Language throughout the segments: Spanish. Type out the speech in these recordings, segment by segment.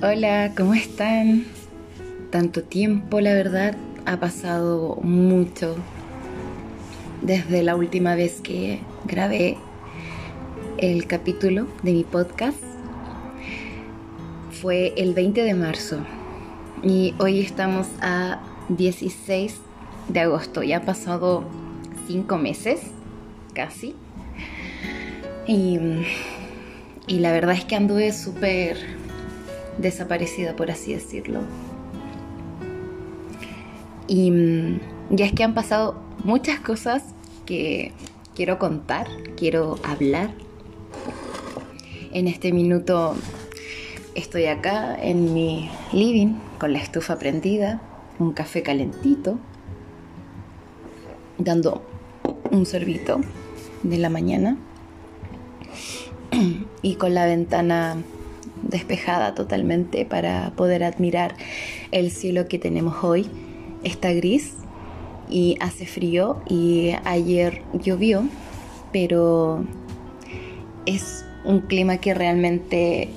Hola, ¿cómo están? Tanto tiempo, la verdad, ha pasado mucho desde la última vez que grabé el capítulo de mi podcast. Fue el 20 de marzo y hoy estamos a 16 de agosto. Ya ha pasado cinco meses, casi. Y, y la verdad es que anduve súper desaparecida, por así decirlo. Y mm, ya es que han pasado muchas cosas que quiero contar, quiero hablar. En este minuto estoy acá en mi living con la estufa prendida, un café calentito, dando un sorbito de la mañana y con la ventana despejada totalmente para poder admirar el cielo que tenemos hoy. Está gris y hace frío y ayer llovió, pero es un clima que realmente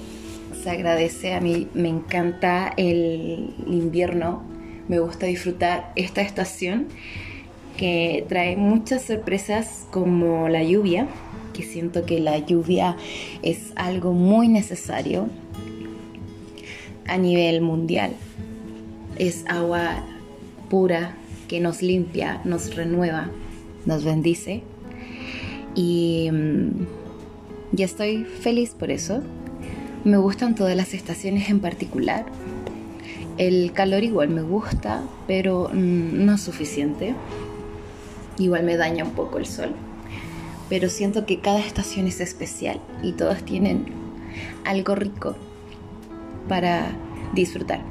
se agradece. A mí me encanta el invierno, me gusta disfrutar esta estación que trae muchas sorpresas como la lluvia que siento que la lluvia es algo muy necesario a nivel mundial. Es agua pura que nos limpia, nos renueva, nos bendice. Y mm, ya estoy feliz por eso. Me gustan todas las estaciones en particular. El calor igual me gusta, pero mm, no es suficiente. Igual me daña un poco el sol pero siento que cada estación es especial y todos tienen algo rico para disfrutar.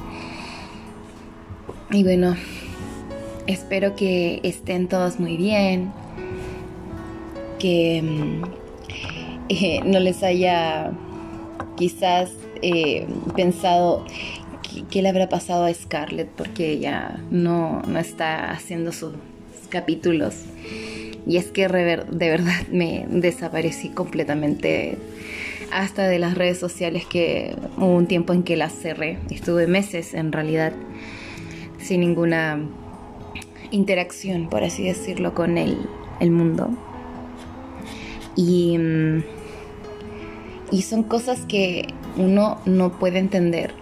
Y bueno, espero que estén todos muy bien, que mm, eh, no les haya quizás eh, pensado qué le habrá pasado a Scarlett porque ella no, no está haciendo sus capítulos y es que de verdad me desaparecí completamente hasta de las redes sociales que hubo un tiempo en que las cerré. Estuve meses en realidad sin ninguna interacción, por así decirlo, con el, el mundo. Y, mm, y son cosas que uno no puede entender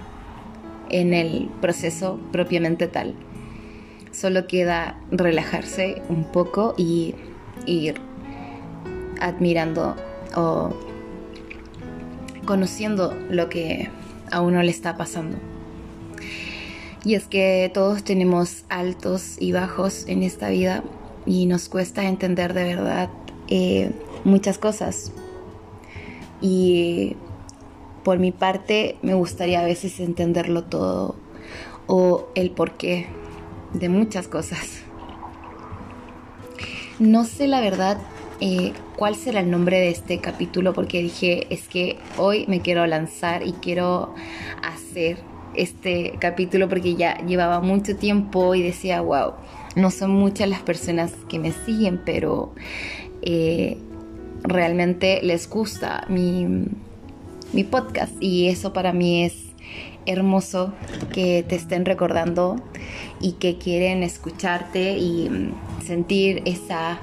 en el proceso propiamente tal. Solo queda relajarse un poco y ir admirando o conociendo lo que a uno le está pasando. Y es que todos tenemos altos y bajos en esta vida y nos cuesta entender de verdad eh, muchas cosas. Y por mi parte me gustaría a veces entenderlo todo o el porqué de muchas cosas. No sé la verdad eh, cuál será el nombre de este capítulo porque dije es que hoy me quiero lanzar y quiero hacer este capítulo porque ya llevaba mucho tiempo y decía, wow, no son muchas las personas que me siguen, pero eh, realmente les gusta mi, mi podcast y eso para mí es hermoso que te estén recordando y que quieren escucharte y mm, sentir esa,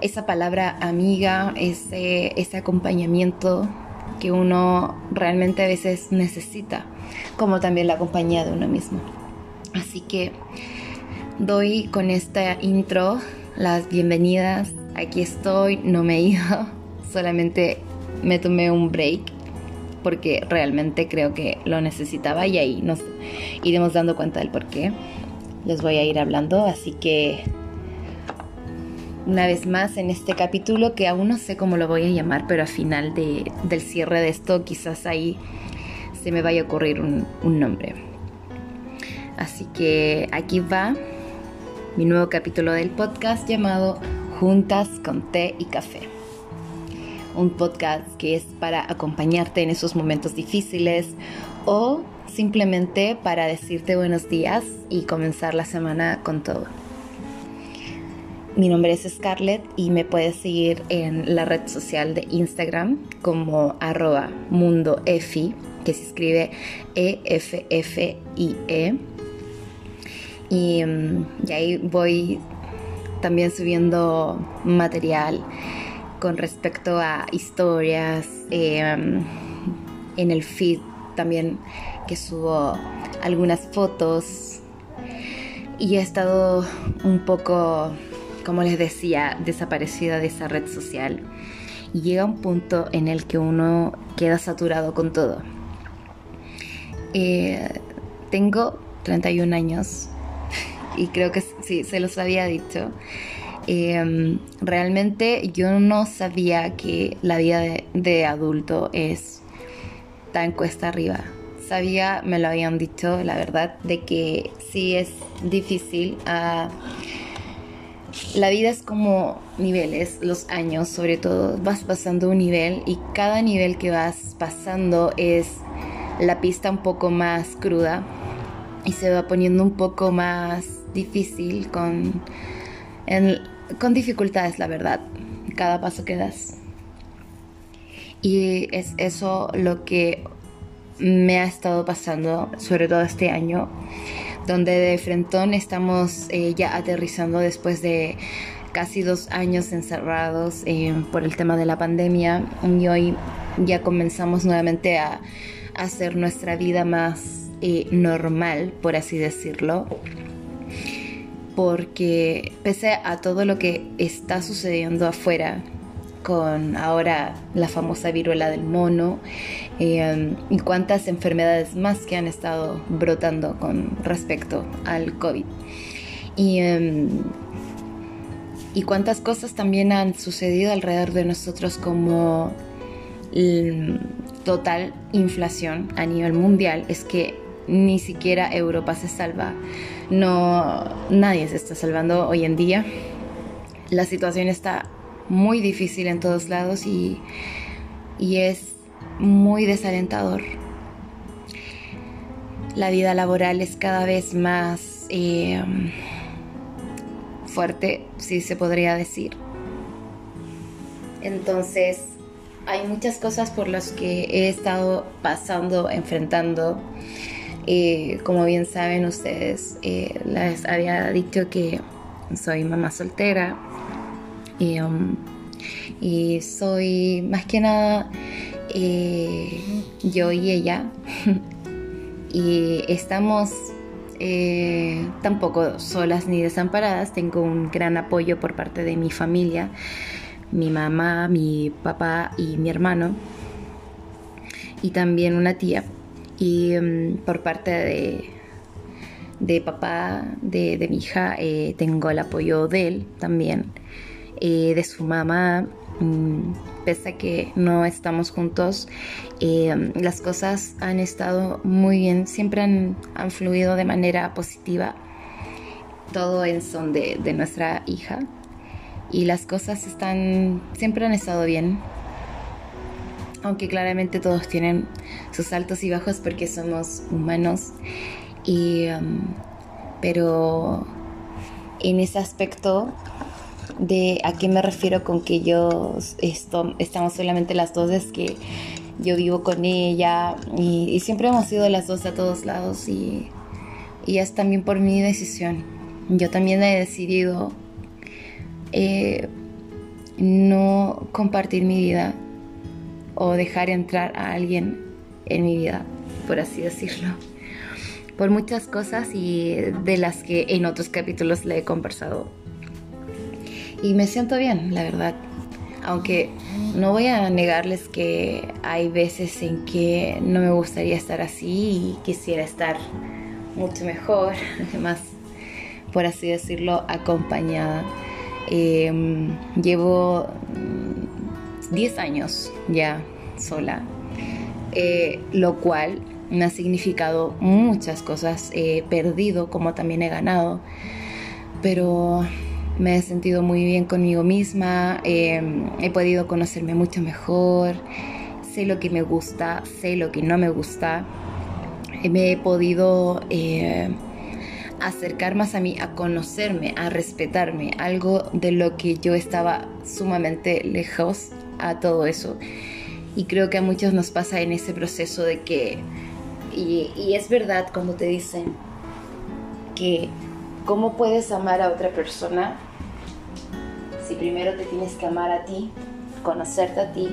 esa palabra amiga, ese, ese acompañamiento que uno realmente a veces necesita, como también la compañía de uno mismo. Así que doy con esta intro las bienvenidas. Aquí estoy, no me he solamente me tomé un break porque realmente creo que lo necesitaba y ahí nos iremos dando cuenta del por qué. Les voy a ir hablando, así que una vez más en este capítulo que aún no sé cómo lo voy a llamar, pero al final del cierre de esto quizás ahí se me vaya a ocurrir un, un nombre. Así que aquí va mi nuevo capítulo del podcast llamado Juntas con té y café un podcast que es para acompañarte en esos momentos difíciles o simplemente para decirte buenos días y comenzar la semana con todo. Mi nombre es Scarlett y me puedes seguir en la red social de Instagram como arroba mundoefi que se escribe E-F-F-I-E. Y, mm, y ahí voy también subiendo material con respecto a historias em, en el feed también que subo algunas fotos. Y he estado un poco como les decía desaparecida de esa red social. Y llega un punto en el que uno queda saturado con todo. Eh, tengo 31 años. Y creo que sí, se los había dicho. Em, realmente yo no sabía que la vida de, adulto es tan cuesta arriba. Sabía, me lo habían dicho, la verdad, de que sí es difícil. Ah, la vida es como niveles, los años sobre todo. Vas pasando un nivel y cada nivel que vas pasando es la pista un poco más cruda y se va poniendo un poco más difícil con, con dificultades, la verdad, cada paso que das. Y es eso lo que me ha estado pasando, sobre todo este año, donde de frentón estamos eh, ya aterrizando después de casi dos años encerrados eh, por el tema de la pandemia y hoy ya comenzamos nuevamente a hacer nuestra vida más eh, normal, por así decirlo. Porque pese a todo lo que está sucediendo afuera, con ahora la famosa viruela del mono eh, y cuántas enfermedades más que han estado brotando con respecto al COVID. Y, em, y cuántas cosas también han sucedido alrededor de nosotros como total inflación a nivel mundial es que ni siquiera Europa se salva. No, nadie se está salvando hoy en día. La situación está muy difícil en todos lados y, y es muy desalentador. La vida laboral es cada vez más eh, fuerte, si se podría decir. Entonces, hay muchas cosas por las que he estado pasando, enfrentando. Eh, como bien saben ustedes, eh, les había dicho que soy mamá soltera um, y soy más que nada eh, yo y ella y estamos tampoco solas ni desamparadas, tengo un gran apoyo por parte de mi familia mi mamá, mi papá y mi hermano, y también una tía. Y mm, por parte de, de papá, de, mi hija, eh, tengo el apoyo de él también, eh, de su mamá. Mm, pese a que no estamos juntos, eh, las cosas han estado muy bien, siempre han, fluido de manera positiva, todo en son de, de nuestra hija. Y las cosas están siempre han estado bien aunque claramente todos tienen sus altos y bajos porque somos humanos. Y um, pero en ese aspecto de a qué me refiero con que yo esto, estamos solamente las dos es que yo vivo con ella y, siempre hemos ido las dos a todos lados y, y es también por mi decisión. Yo también he decidido eh, no compartir mi vida o dejar entrar a alguien en mi vida, por así decirlo. Por muchas cosas y de las que en otros capítulos le he conversado. Y me siento bien, la verdad. Aunque no voy a negarles que hay veces en que no me gustaría estar así y quisiera estar mucho mejor, más, por así decirlo, acompañada. Em, llevo 10 mm, años ya sola, eh, lo cual me ha significado muchas cosas. He perdido como también he ganado, pero me he sentido muy bien conmigo misma, em, he podido conocerme mucho mejor, sé lo que me gusta, sé lo que no me gusta, me he podido... Eh, acercar más a mí, a conocerme, a respetarme, algo de lo que yo estaba sumamente lejos a todo eso. Y creo que a muchos nos pasa en ese proceso de que, y, es verdad cuando te dicen que cómo puedes amar a otra persona si primero te tienes que amar a ti, conocerte a ti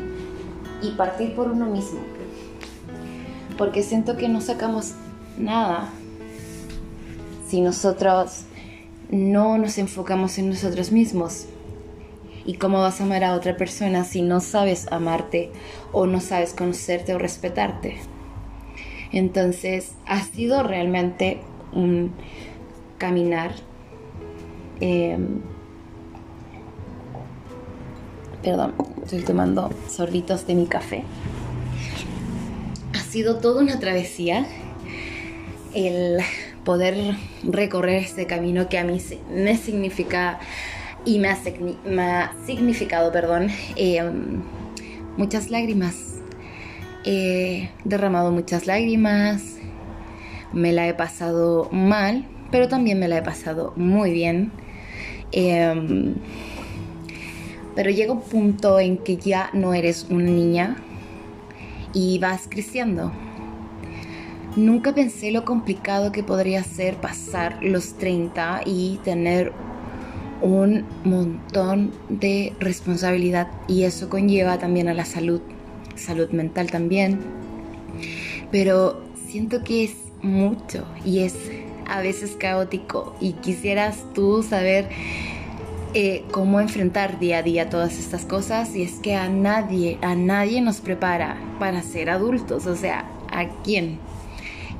y partir por uno mismo. Porque siento que no sacamos nada si nosotros no nos enfocamos en nosotros mismos. ¿Y cómo vas a amar a otra persona si no sabes amarte o no sabes conocerte o respetarte? Entonces ha sido realmente un caminar. Em, perdón, estoy tomando sorbitos de mi café. Ha sido toda una travesía el poder recorrer este camino que a mí me significa y me ha, significado, perdón, em, muchas lágrimas. He derramado muchas lágrimas, me la he pasado mal, pero también me la he pasado muy bien. Em, pero llega un punto en que ya no eres una niña y vas creciendo. Nunca pensé lo complicado que podría ser pasar los 30 y tener un montón de responsabilidad y eso conlleva también a la salud, salud mental también. Pero siento que es mucho y es a veces caótico y quisieras tú saber eh, cómo enfrentar día a día todas estas cosas y es que a nadie, a nadie nos prepara para ser adultos, o sea, ¿a quién?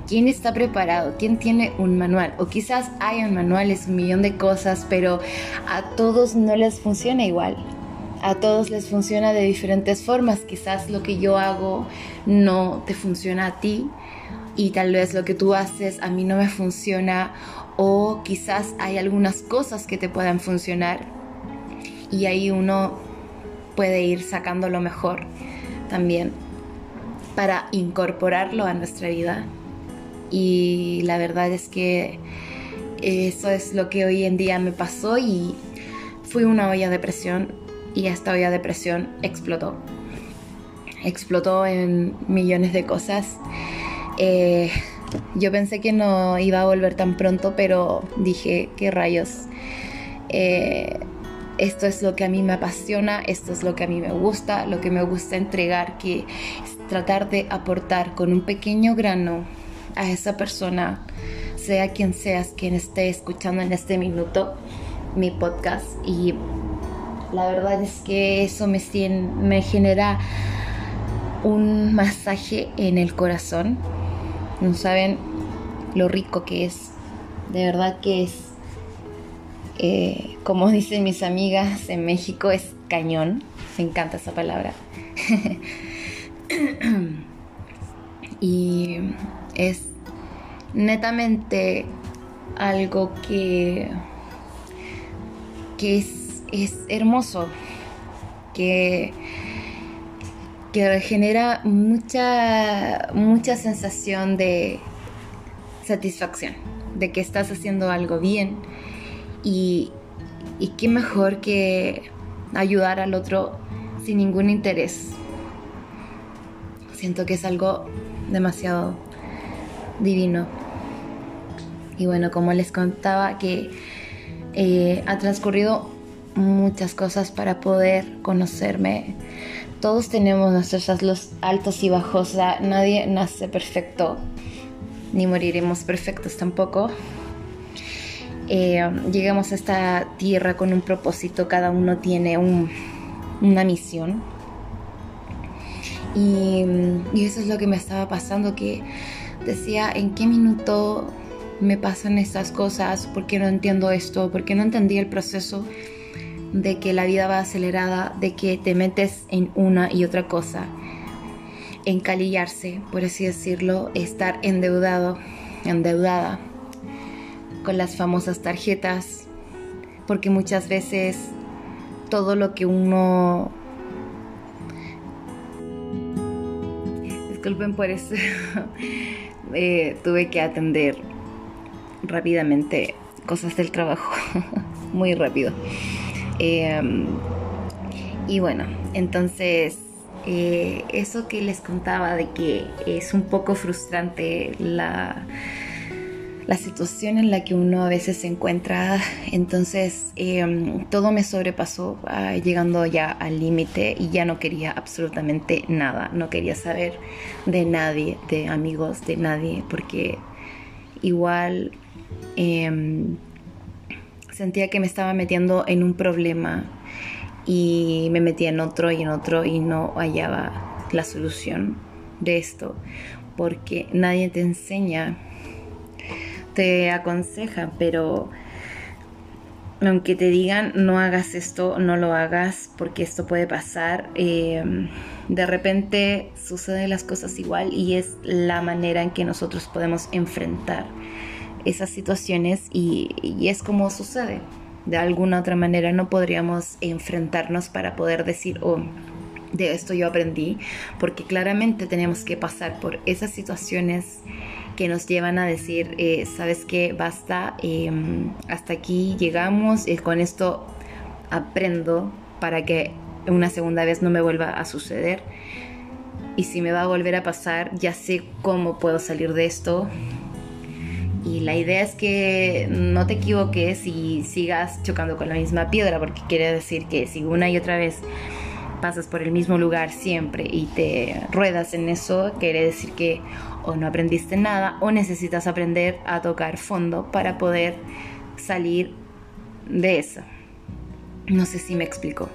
¿Quién está preparado? ¿Quién tiene un manual? O quizás hay un manual, es un millón de cosas, pero a todos no les funciona igual. A todos les funciona de diferentes formas. Quizás lo que yo hago no te funciona a ti y tal vez lo que tú haces a mí no me funciona o quizás hay algunas cosas que te puedan funcionar y ahí uno puede ir sacando lo mejor también para incorporarlo a nuestra vida y la verdad es que eso es lo que hoy en día me pasó y fui una olla de presión y esta olla de presión explotó. Explotó en millones de cosas. Eh, yo pensé que no iba a volver tan pronto, pero dije, qué rayos. Eh, esto es lo que a mí me apasiona, esto es lo que a mí me gusta, lo que me gusta entregar, que es tratar de aportar con un pequeño grano a esa persona, sea quien seas quien esté escuchando en este minuto mi podcast. Y la verdad es que eso me, me genera un masaje en el corazón. No saben lo rico que es. De verdad que es, eh, como dicen mis amigas en México, es cañón. Me encanta esa palabra. y es netamente algo que, que es, es hermoso, que, que genera mucha, mucha sensación de satisfacción, de que estás haciendo algo bien y, y qué mejor que ayudar al otro sin ningún interés. Siento que es algo demasiado divino. Y bueno, como les contaba que eh, ha transcurrido muchas cosas para poder conocerme. Todos tenemos nuestros altos y bajos, nadie nace perfecto, ni moriremos perfectos tampoco. Eh, llegamos a esta tierra con un propósito, cada uno tiene una misión. Y, y eso es lo que me estaba pasando, que decía en qué minuto me pasan estas cosas, por qué no entiendo esto, por qué no entendí el proceso de que la vida va acelerada, de que te metes en una y otra cosa, encalillarse, por así decirlo, estar endeudado, endeudada con las famosas tarjetas, porque muchas veces todo lo que uno disculpen por eso Eh, tuve que atender rápidamente cosas del trabajo, muy rápido. Em, y bueno, entonces eh, eso que les contaba de que es un poco frustrante la, la situación en la que uno a veces se encuentra, entonces em, todo me sobrepasó ah, llegando ya al límite y ya no quería absolutamente nada, no quería saber de nadie, de amigos, de nadie, porque igual em, sentía que me estaba metiendo en un problema y me metía en otro y en otro y no hallaba la solución de esto porque nadie te enseña te aconseja pero aunque te digan no hagas esto no lo hagas porque esto puede pasar em, de repente suceden las cosas igual y es la manera en que nosotros podemos enfrentar esas situaciones y, y es como sucede. De alguna otra manera no podríamos enfrentarnos para poder decir, oh, de esto yo aprendí, porque claramente tenemos que pasar por esas situaciones que nos llevan a decir, eh, sabes qué, basta, em, hasta aquí llegamos y con esto aprendo para que una segunda vez no me vuelva a suceder. Y si me va a volver a pasar, ya sé cómo puedo salir de esto, y la idea es que no te equivoques y sigas chocando con la misma piedra, porque quiere decir que si una y otra vez pasas por el mismo lugar siempre y te ruedas en eso, quiere decir que o no aprendiste nada o necesitas aprender a tocar fondo para poder salir de eso. No sé si me explico.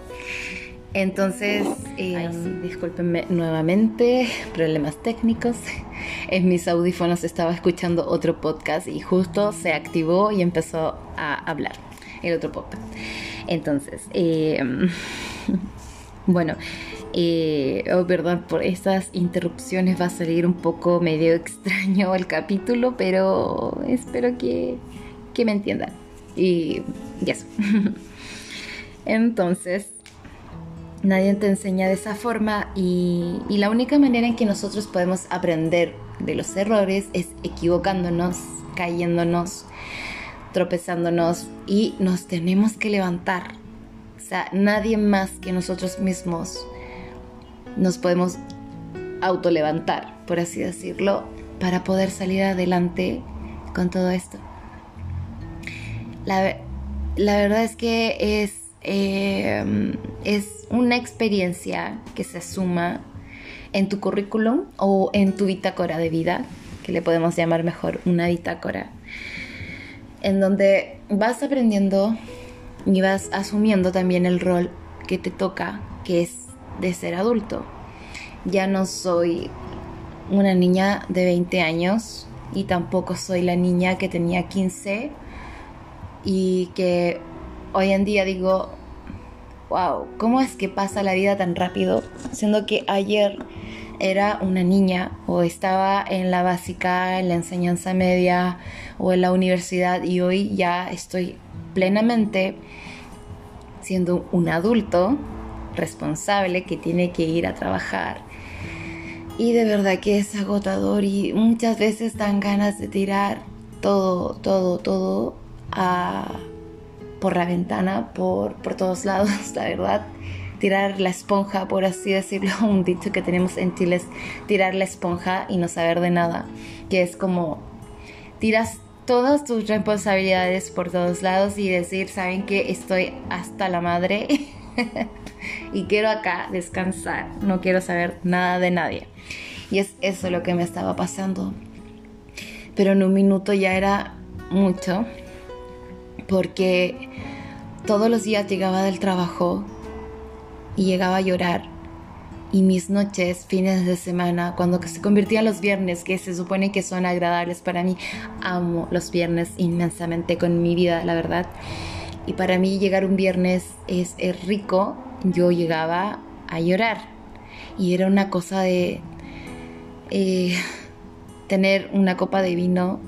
Entonces, eh, discúlpenme nuevamente, problemas técnicos. En mis audífonos estaba escuchando otro podcast y justo se activó y empezó a hablar el otro podcast. Entonces, eh, bueno, eh, oh, perdón por estas interrupciones, va a salir un poco medio extraño el capítulo, pero espero que, que me entiendan. Y, y eso. Entonces, Nadie te enseña de esa forma y, la única manera en que nosotros podemos aprender de los errores es equivocándonos, cayéndonos, tropezándonos y nos tenemos que levantar. Sea, nadie más que nosotros mismos nos podemos autolevantar, por así decirlo, para poder salir adelante con todo esto. La, la verdad es que es Em, es una experiencia que se suma en tu currículum o en tu bitácora de vida, que le podemos llamar mejor una bitácora, en donde vas aprendiendo y vas asumiendo también el rol que te toca, que es de ser adulto. Ya no soy una niña de 20 años y tampoco soy la niña que tenía 15 y que hoy en día digo, wow, ¿cómo es que pasa la vida tan rápido? Siendo que ayer era una niña o estaba en la básica, en la enseñanza media o en la universidad y hoy ya estoy plenamente siendo un adulto responsable que tiene que ir a trabajar. Y de verdad que es agotador y muchas veces dan ganas de tirar todo, todo, todo por la ventana, por, por todos lados, la verdad. Tirar la esponja, por así decirlo, un dicho que tenemos en Chile es tirar la esponja y no saber de nada, que es como tiras todas tus responsabilidades por todos lados y decir, saben que estoy hasta la madre y quiero acá descansar, no quiero saber nada de nadie. Y es eso lo que me estaba pasando. Pero en un minuto ya era mucho porque todos los días llegaba del trabajo y llegaba a llorar. Y mis noches, fines de semana, cuando se convertían los viernes, que se supone que son agradables para mí, amo los viernes inmensamente con mi vida, la verdad. Y para mí llegar un viernes es, rico. Yo llegaba a llorar. Y era una cosa de eh, tener una copa de vino,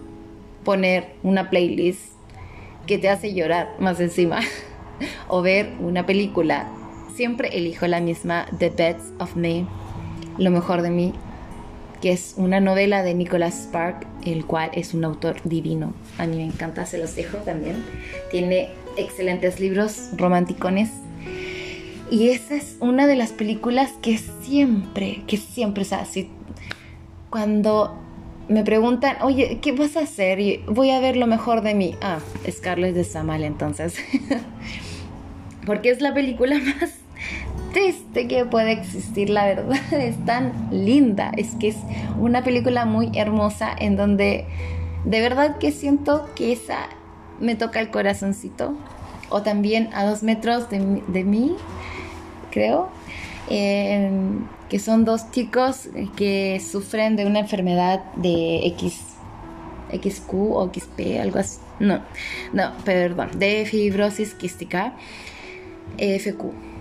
poner una playlist que te hace llorar más encima o ver una película. Siempre elijo la misma The Best of Me, Lo mejor de mí, que es una novela de Nicholas Spark, el cual es un autor divino. A mí me encanta, se los dejo también. Tiene excelentes libros romanticones. Y esa es una de las películas que siempre, que siempre, o sea, si, cuando me preguntan, oye, ¿qué vas a hacer? Y voy a ver lo mejor de mí. Ah, Scarlett de Samal entonces. Porque es la película más triste que puede existir, la verdad. Es tan linda. Es que es una película muy hermosa en donde de verdad que siento que esa me toca el corazoncito. O también a dos metros de, mí, creo. que son dos chicos que sufren de una enfermedad de X, XQ o XP, algo así. No, no, perdón, de fibrosis quística, FQ.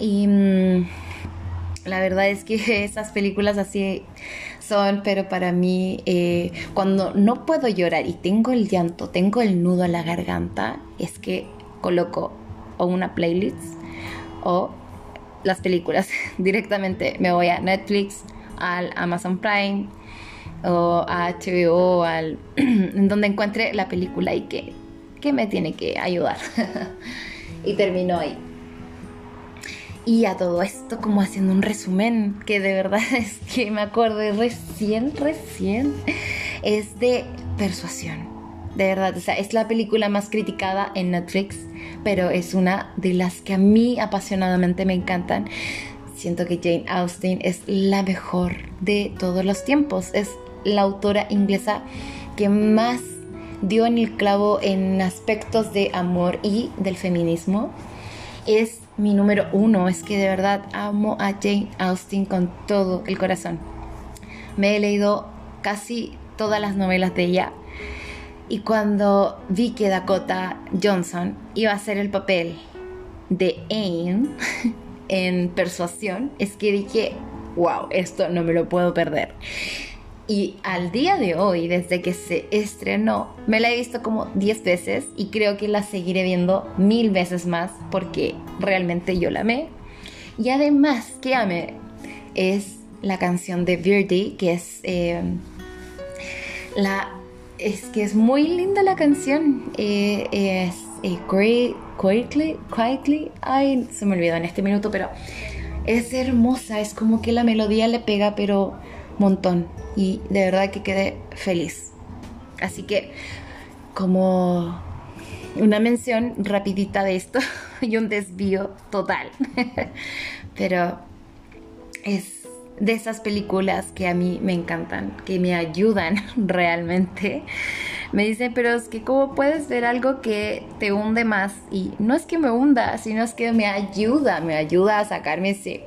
Y mm, la verdad es que esas películas así son, pero para mí, eh, cuando no puedo llorar y tengo el llanto, tengo el nudo a la garganta, es que coloco o una playlist o las películas. Directamente me voy a Netflix, al Amazon Prime o a HBO, al, en donde encuentre la película y que, que me tiene que ayudar. y termino ahí. Y a todo esto, como haciendo un resumen, que de verdad es que me acordé recién, recién, es de Persuasión. De verdad, o sea, es la película más criticada en Netflix, pero es una de las que a mí apasionadamente me encantan. Siento que Jane Austen es la mejor de todos los tiempos. Es la autora inglesa que más dio en el clavo en aspectos de amor y del feminismo. Es mi número uno. Es que de verdad amo a Jane Austen con todo el corazón. Me he leído casi todas las novelas de ella. Y cuando vi que Dakota Johnson iba a hacer el papel de Anne en Persuasión, es que dije, wow, esto no me lo puedo perder. Y al día de hoy, desde que se estrenó, me la he visto como 10 veces y creo que la seguiré viendo mil veces más porque realmente yo la amé. Y además que amé es la canción de Verdi, que es eh, la es que es muy linda la canción. Eh, es eh, quietly, quietly, ay, se me olvidó en este minuto, pero es hermosa. Es como que la melodía le pega, pero montón y de verdad que quedé feliz. Así que como una mención rapidita de esto y un desvío total. Pero es de esas películas que a mí me encantan, que me ayudan realmente. Me dicen, pero es que cómo puedes ver algo que te hunde más y no es que me hunda, sino es que me ayuda, me ayuda a sacarme ese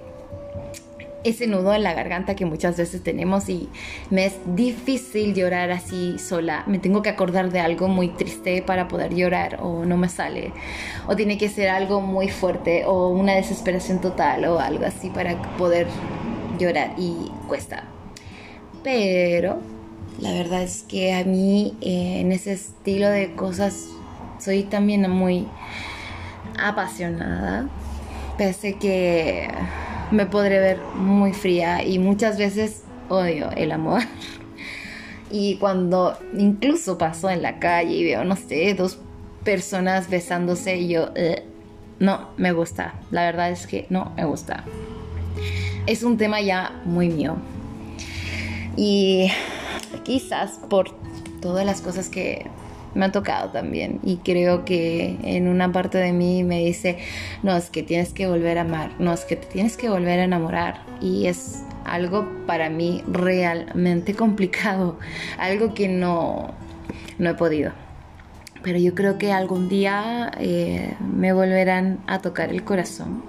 ese nudo en la garganta que muchas veces tenemos y me es difícil llorar así sola. Me tengo que acordar de algo muy triste para poder llorar o no me sale. O tiene que ser algo muy fuerte o una desesperación total o algo así para poder llorar y cuesta. Pero la verdad es que a mí eh, en ese estilo de cosas soy también muy apasionada. Pese que me podré ver muy fría y muchas veces odio el amor. Y cuando incluso paso en la calle y veo, no sé, dos personas besándose yo, no, me gusta. La verdad es que no me gusta. Es un tema ya muy mío. Y quizás por todas las cosas que me ha tocado también. Y creo que en una parte de mí me dice, no, es que tienes que volver a amar, no, es que te tienes que volver a enamorar y es algo para mí realmente complicado, algo que no, no he podido. Pero yo creo que algún día eh, me volverán a tocar el corazón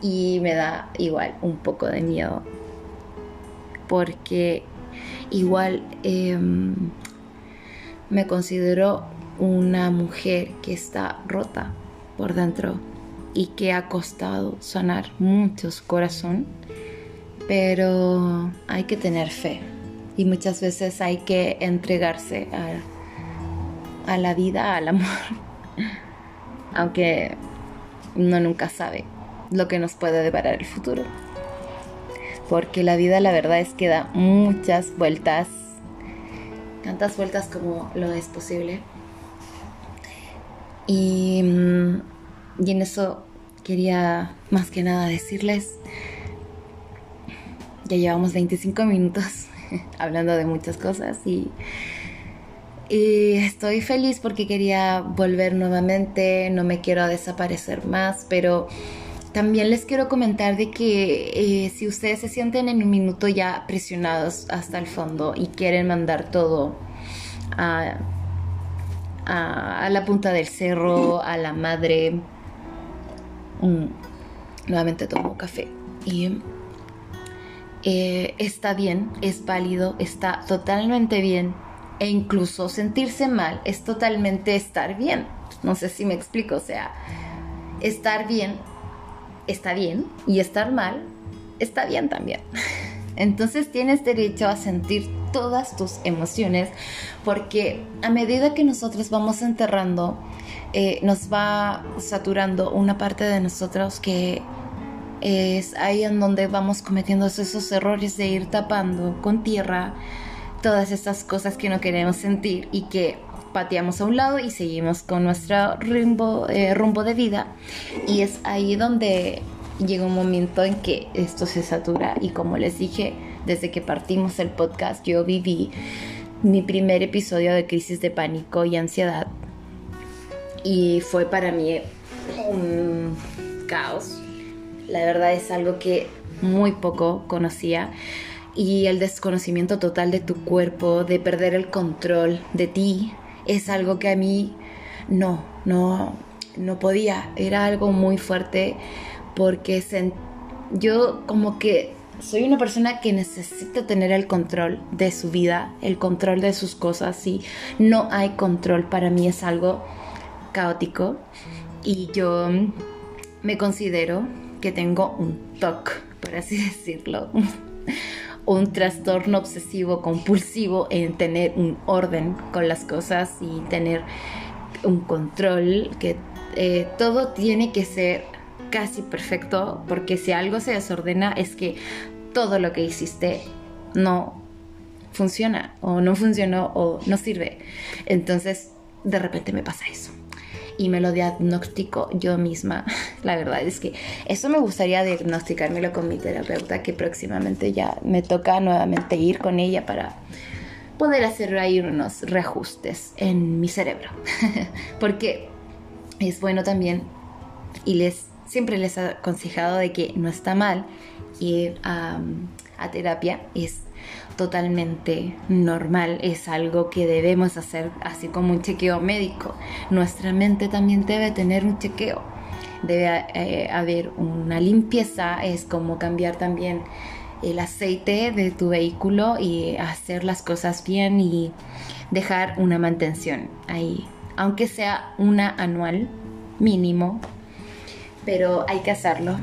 y me da igual un poco de miedo. Porque igual em, me considero una mujer que está rota por dentro y que ha costado sanar muchos corazón, pero hay que tener fe y muchas veces hay que entregarse a, a la vida, al amor, aunque uno nunca sabe lo que nos puede deparar el futuro. Porque la vida la verdad es que da muchas vueltas tantas vueltas como lo es posible. Y, mm, y en eso quería más que nada decirles, ya llevamos 25 minutos hablando de muchas cosas y, y, estoy feliz porque quería volver nuevamente, no me quiero desaparecer más, pero también les quiero comentar de que eh, si ustedes se sienten en un minuto ya presionados hasta el fondo y quieren mandar todo a, la punta del cerro, a la madre, mm, nuevamente tomo café y eh, está bien, es válido, está totalmente bien e incluso sentirse mal es totalmente estar bien. No sé si me explico, o sea, estar bien está bien y estar mal está bien también. Entonces tienes derecho a sentir todas tus emociones porque a medida que nosotros vamos enterrando, eh, nos va saturando una parte de nosotros que es ahí en donde vamos cometiendo esos errores de ir tapando con tierra todas esas cosas que no queremos sentir y que pateamos a un lado y seguimos con nuestro rumbo, eh, rumbo de vida. Y es ahí donde llega un momento en que esto se satura y como les dije, desde que partimos el podcast yo viví mi primer episodio de crisis de pánico y ansiedad y fue para mí un caos. La verdad es algo que muy poco conocía y el desconocimiento total de tu cuerpo, de perder el control de ti, es algo que a mí no, no, no podía. Era algo muy fuerte porque yo como que soy una persona que necesita tener el control de su vida, el control de sus cosas y no hay control para mí es algo caótico y yo me considero que tengo un TOC, por así decirlo, un trastorno obsesivo compulsivo en tener un orden con las cosas y tener un control que eh, todo tiene que ser casi perfecto, porque si algo se desordena es que todo lo que hiciste no funciona o no funcionó o no sirve. Entonces, de repente me pasa eso. Y me lo diagnostico yo misma. La verdad es que eso me gustaría diagnosticármelo con mi terapeuta, que próximamente ya me toca nuevamente ir con ella para poder hacer ahí unos reajustes en mi cerebro. Porque es bueno también, y les siempre les he aconsejado de que no está mal ir a, terapia, es totalmente normal, es algo que debemos hacer así como un chequeo médico. Nuestra mente también debe tener un chequeo, debe eh, haber una limpieza, es como cambiar también el aceite de tu vehículo y hacer las cosas bien y dejar una mantención ahí, aunque sea una anual mínimo pero hay que hacerlo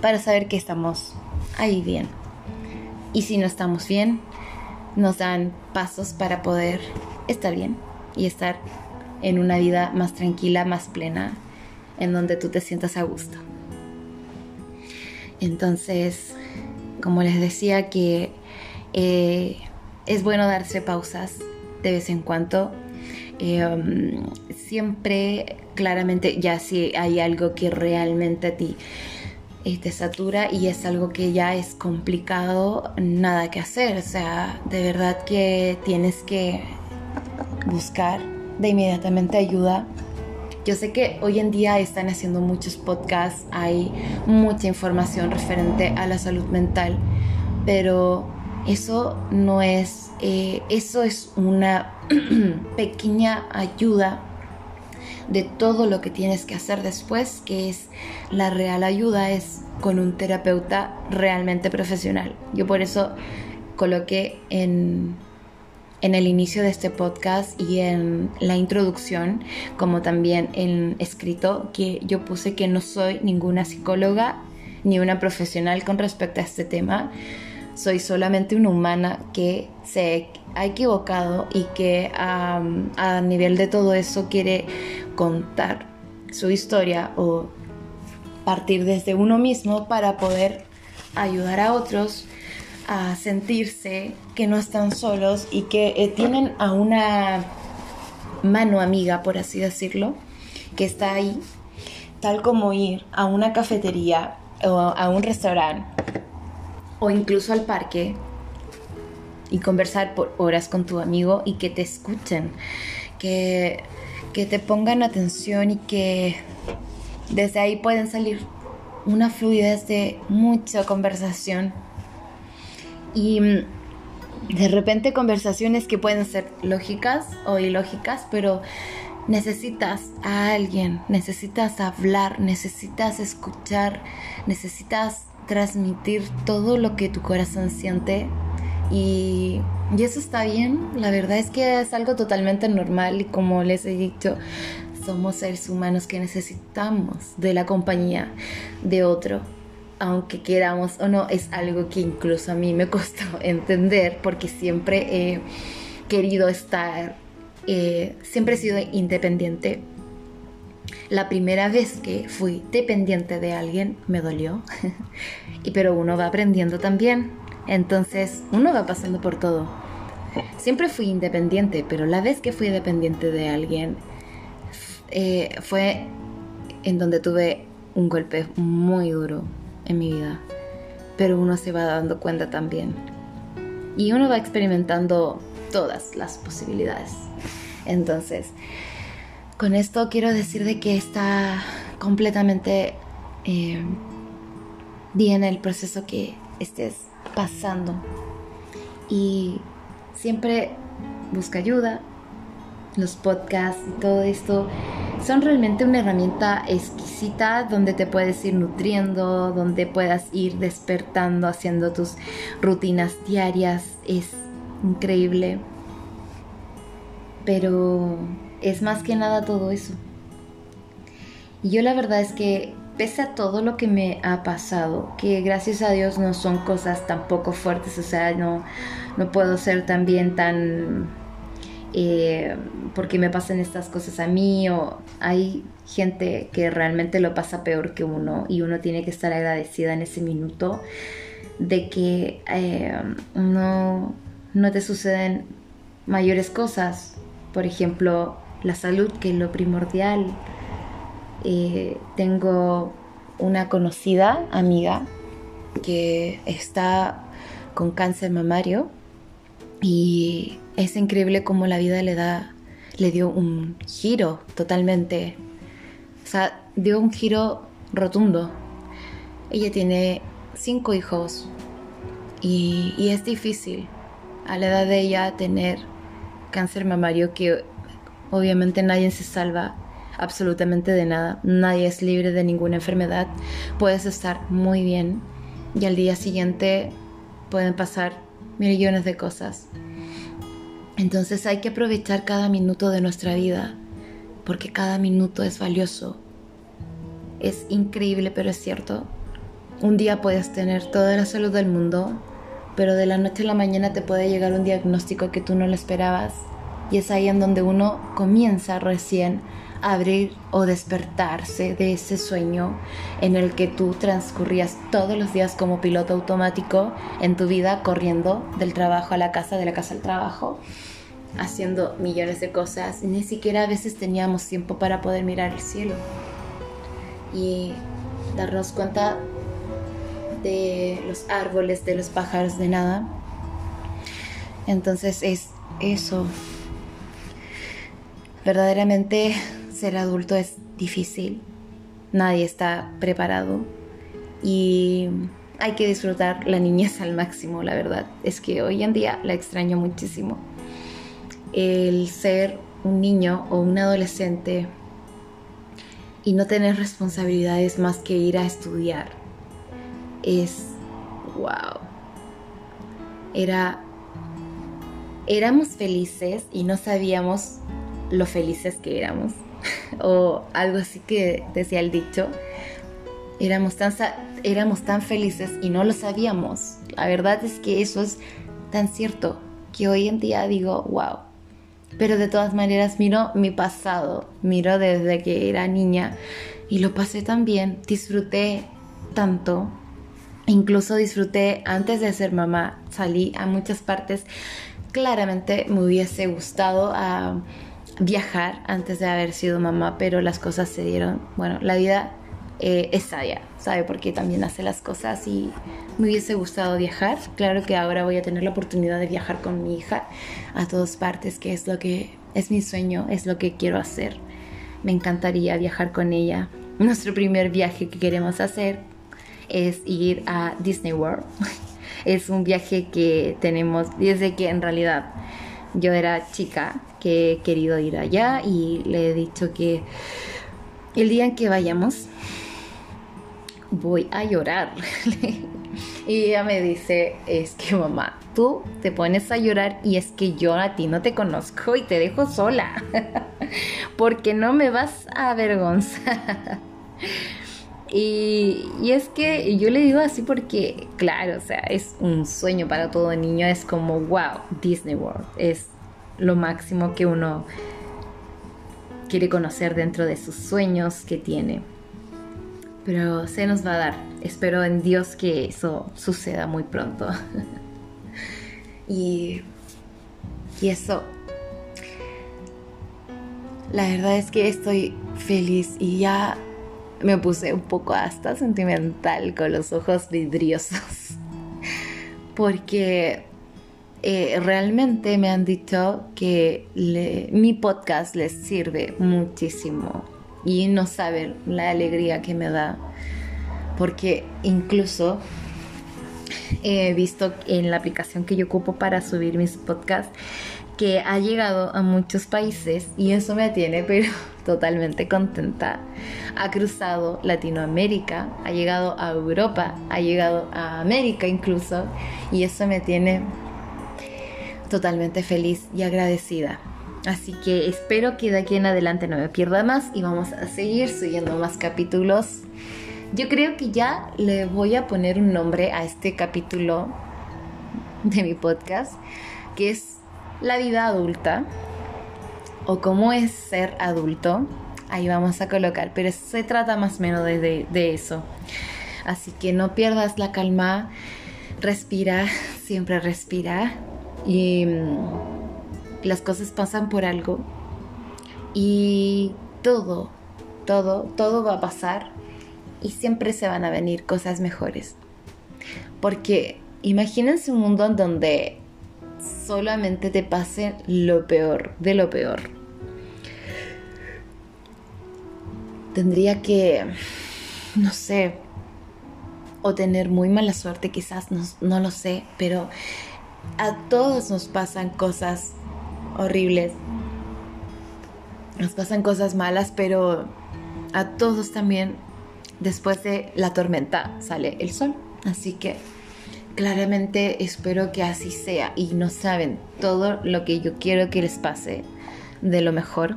para saber que estamos ahí bien. Y si no estamos bien, nos dan pasos para poder estar bien y estar en una vida más tranquila, más plena, en donde tú te sientas a gusto. Entonces, como les decía que eh, es bueno darse pausas de vez en cuando. Um, siempre claramente ya si hay algo que realmente a ti eh, te satura y es algo que ya es complicado, nada que hacer. O sea, de verdad que tienes que buscar de inmediatamente ayuda. Yo sé que hoy en día están haciendo muchos podcasts, hay mucha información referente a la salud mental, pero eso no es, eh, eso es una pequeña ayuda de todo lo que tienes que hacer después, que es la real ayuda, es con un terapeuta realmente profesional. Yo por eso coloqué en, en el inicio de este podcast y en la introducción, como también en escrito, que yo puse que no soy ninguna psicóloga ni una profesional con respecto a este tema. Soy solamente una humana que se ha equivocado y que a nivel de todo eso quiere contar su historia o partir desde uno mismo para poder ayudar a otros a sentirse que no están solos y que eh, tienen a una mano amiga, por así decirlo, que está ahí tal como ir a una cafetería o a un restaurante o incluso al parque y conversar por horas con tu amigo y que te escuchen, que, que te pongan atención y que desde ahí pueden salir una fluidez de mucha conversación. Y mm, de repente conversaciones que pueden ser lógicas o ilógicas, pero necesitas a alguien, necesitas hablar, necesitas escuchar, necesitas transmitir todo lo que tu corazón siente y, y, eso está bien, la verdad es que es algo totalmente normal y como les he dicho, somos seres humanos que necesitamos de la compañía de otro. Aunque queramos o no, es algo que incluso a mí me costó entender porque siempre he querido estar, eh, siempre he sido independiente. La primera vez que fui dependiente de alguien me dolió, y pero uno va aprendiendo también entonces uno va pasando por todo. Siempre fui independiente, pero la vez que fui dependiente de alguien eh, fue en donde tuve un golpe muy duro en mi vida. Pero uno se va dando cuenta también. Y uno va experimentando todas las posibilidades. Entonces, con esto quiero decir de que está completamente eh, bien el proceso que estés pasando. Y siempre busca ayuda. Los podcasts y todo esto son realmente una herramienta exquisita donde te puedes ir nutriendo, donde puedas ir despertando, haciendo tus rutinas diarias. Es increíble. Pero es más que nada todo eso. Y yo la verdad es que pese a todo lo que me ha pasado, que gracias a Dios no son cosas tampoco fuertes, o sea, no, no puedo ser también tan... Eh, porque me pasan estas cosas a mí o hay gente que realmente lo pasa peor que uno y uno tiene que estar agradecida en ese minuto de que eh, no, no te suceden mayores cosas, por ejemplo, la salud, que es lo primordial, eh, tengo una conocida amiga que está con cáncer mamario y es increíble cómo la vida le da le dio un giro totalmente. O sea dio un giro rotundo. Ella tiene cinco hijos y, y es difícil a la edad de ella tener cáncer mamario que obviamente nadie se salva absolutamente de nada. Nadie es libre de ninguna enfermedad. Puedes estar muy bien y al día siguiente pueden pasar millones de cosas. Entonces hay que aprovechar cada minuto de nuestra vida porque cada minuto es valioso. Es increíble, pero es cierto. Un día puedes tener toda la salud del mundo, pero de la noche a la mañana te puede llegar un diagnóstico que tú no lo esperabas. Y es ahí en donde uno comienza recién abrir o despertarse de ese sueño en el que tú transcurrías todos los días como piloto automático en tu vida, corriendo del trabajo a la casa, de la casa al trabajo, haciendo millones de cosas. Ni siquiera a veces teníamos tiempo para poder mirar el cielo y darnos cuenta de los árboles, de los pájaros, de nada. Entonces es eso. Verdaderamente ser adulto es difícil, nadie está preparado y hay que disfrutar la niñez al máximo, la verdad. Es que hoy en día la extraño muchísimo. El ser un niño o un adolescente y no tener responsabilidades más que ir a estudiar es wow. Era éramos felices y no sabíamos lo felices que éramos o algo así que decía el dicho, éramos tan, éramos tan felices y no lo sabíamos. La verdad es que eso es tan cierto que hoy en día digo, wow. Pero de todas maneras miro mi pasado, miro desde que era niña y lo pasé tan bien, disfruté tanto, incluso disfruté antes de ser mamá, salí a muchas partes, claramente me hubiese gustado a viajar antes de haber sido mamá, pero las cosas se dieron. Bueno, la vida eh, es sabia, sabe por qué también hace las cosas y me hubiese gustado viajar. Claro que ahora voy a tener la oportunidad de viajar con mi hija a todas partes, que es lo que es mi sueño, es lo que quiero hacer. Me encantaría viajar con ella. Nuestro primer viaje que queremos hacer es ir a Disney World. es un viaje que tenemos desde que en realidad yo era chica que he querido ir allá y le he dicho que el día en que vayamos voy a llorar. y ella me dice, es que mamá, tú te pones a llorar y es que yo a ti no te conozco y te dejo sola, porque no me vas a avergonzar. Y, es que yo le digo así porque, claro, o sea, es un sueño para todo niño, es como, wow, Disney World, es lo máximo que uno quiere conocer dentro de sus sueños que tiene. Pero se nos va a dar. Espero en Dios que eso suceda muy pronto. y, y eso. La verdad es que estoy feliz y ya me puse un poco hasta sentimental con los ojos vidriosos. Porque eh, realmente me han dicho que mi podcast les sirve muchísimo y no saben la alegría que me da porque incluso he visto en la aplicación que yo ocupo para subir mis podcasts que ha llegado a muchos países y eso me tiene pero totalmente contenta. Ha cruzado Latinoamérica, ha llegado a Europa, ha llegado a América incluso y eso me tiene totalmente feliz y agradecida. Así que espero que de aquí en adelante no me pierda más y vamos a seguir subiendo más capítulos. Yo creo que ya le voy a poner un nombre a este capítulo de mi podcast, que es La vida adulta o cómo es ser adulto. Ahí vamos a colocar, pero se trata más o menos de, de eso. Así que no pierdas la calma, respira, siempre respira y mm, las cosas pasan por algo y todo, todo, todo va a pasar y siempre se van a venir cosas mejores. Porque imagínense un mundo en donde solamente te pase lo peor de lo peor. Tendría que, no sé, o tener muy mala suerte quizás, no, no lo sé, pero a todos nos pasan cosas horribles. Nos pasan cosas malas, pero a todos también después de la tormenta sale el sol. Así que claramente espero que así sea y no saben todo lo que yo quiero que les pase de lo mejor.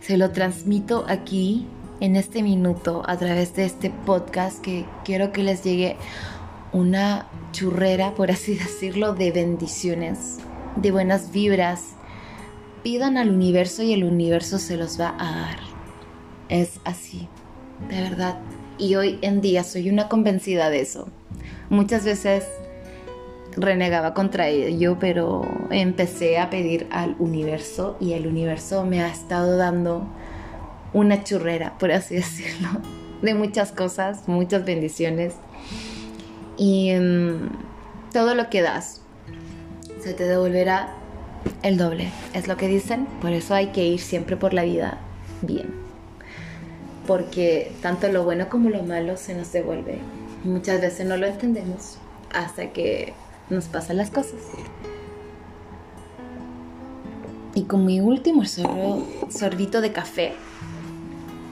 Se lo transmito aquí en este minuto a través de este podcast que quiero que les llegue una churrera, por así decirlo, de bendiciones, de buenas vibras. Pidan al universo y el universo se los va a dar. Es así, de verdad. Y hoy en día soy una convencida de eso. Muchas veces renegaba contra ello, pero empecé a pedir al universo y el universo me ha estado dando una churrera, por así decirlo, de muchas cosas, muchas bendiciones y mm, todo lo que das se te devolverá el doble, es lo que dicen. Por eso hay que ir siempre por la vida bien. Porque tanto lo bueno como lo malo se nos devuelve. Muchas veces no lo entendemos hasta que nos pasan las cosas. Y con mi último sorbito de café,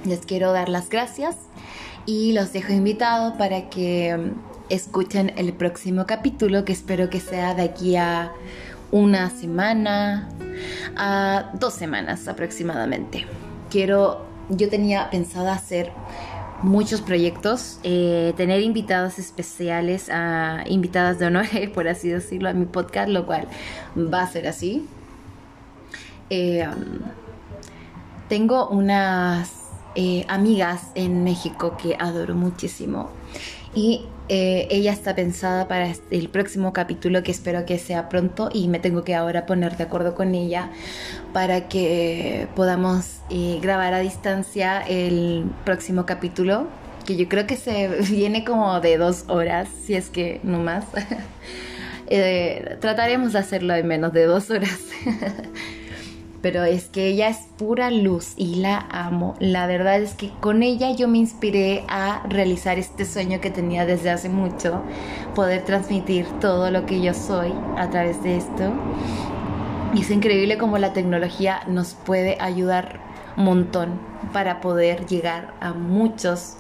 les quiero dar las gracias y los dejo invitados para que mm, escuchen el próximo capítulo que espero que sea de aquí a una semana, a dos semanas aproximadamente. Quiero, yo tenía pensado hacer muchos proyectos, eh, tener invitadas especiales, a, invitadas de honor, por así decirlo, a mi podcast, lo cual va a ser así. Eh, tengo unas eh, amigas en México que adoro muchísimo. Y eh, ella está pensada para el próximo capítulo que espero que sea pronto y me tengo que ahora poner de acuerdo con ella para que podamos eh, grabar a distancia el próximo capítulo que yo creo que se viene como de dos horas si es que no más. Eh, trataremos de hacerlo en menos de dos horas pero es que ella es pura luz y la amo. La verdad es que con ella yo me inspiré a realizar este sueño que tenía desde hace mucho, poder transmitir todo lo que yo soy a través de esto. Y es increíble cómo la tecnología nos puede ayudar un montón para poder llegar a muchos,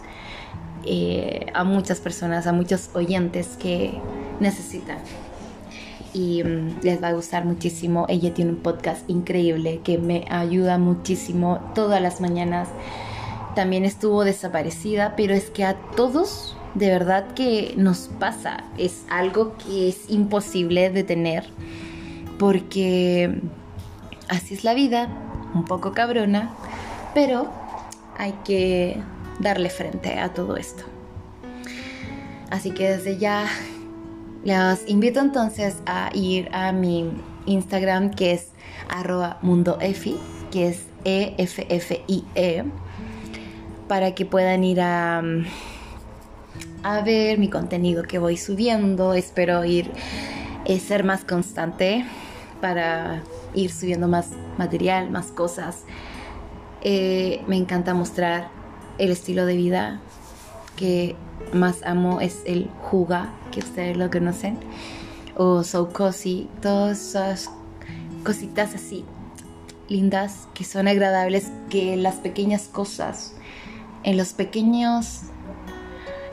eh, a muchas personas, a muchos oyentes que necesitan y mm, les va a gustar muchísimo. Ella tiene un podcast increíble que me ayuda muchísimo todas las mañanas. También estuvo desaparecida, pero es que a todos de verdad que nos pasa. Es algo que es imposible de tener porque así es la vida, un poco cabrona, pero hay que darle frente a todo esto. Así que desde ya los invito entonces a ir a mi Instagram que es arroba mundoefi, que es E-F-F-I-E, -E, para que puedan ir a, a ver mi contenido que voy subiendo. Espero ir eh, ser más constante para ir subiendo más material, más cosas. Eh, me encanta mostrar el estilo de vida que más amo es el Juga, que ustedes lo conocen, o So Cozy, todas esas cositas así lindas que son agradables, que las pequeñas cosas, en los pequeños,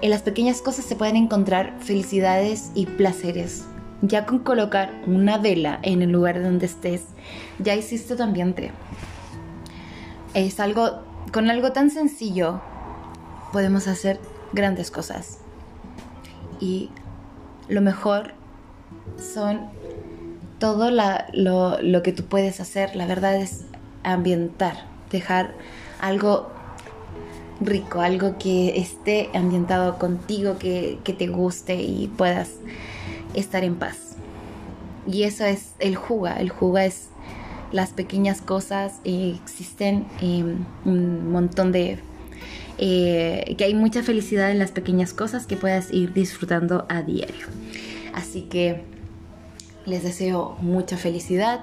en las pequeñas cosas se pueden encontrar felicidades y placeres. Ya con colocar una vela en el lugar donde estés, ya hiciste tu ambiente. Es algo, con algo tan sencillo podemos hacer grandes cosas. Y lo mejor son todo lo, que tú puedes hacer. La verdad es ambientar, dejar algo rico, algo que esté ambientado contigo, que, te guste y puedas estar en paz. Y eso es el juga. El juga es las pequeñas cosas. y existen un montón de eh, que hay mucha felicidad en las pequeñas cosas que puedas ir disfrutando a diario. Así que les deseo mucha felicidad,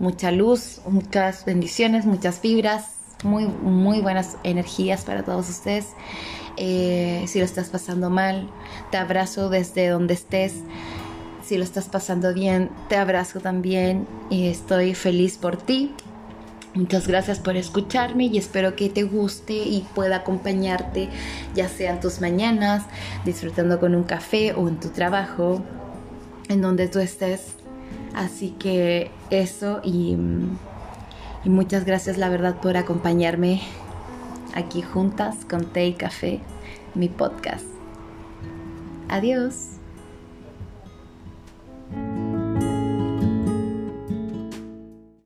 mucha luz, muchas bendiciones, muchas fibras, muy, muy buenas energías para todos ustedes. Eh, si lo estás pasando mal, te abrazo desde donde estés. Si lo estás pasando bien, te abrazo también y estoy feliz por ti. Muchas gracias por escucharme y espero que te guste y pueda acompañarte ya sea en tus mañanas, disfrutando con un café o en tu trabajo, en donde tú estés. Así que eso y, y muchas gracias la verdad por acompañarme aquí juntas con té y café, mi podcast. Adiós.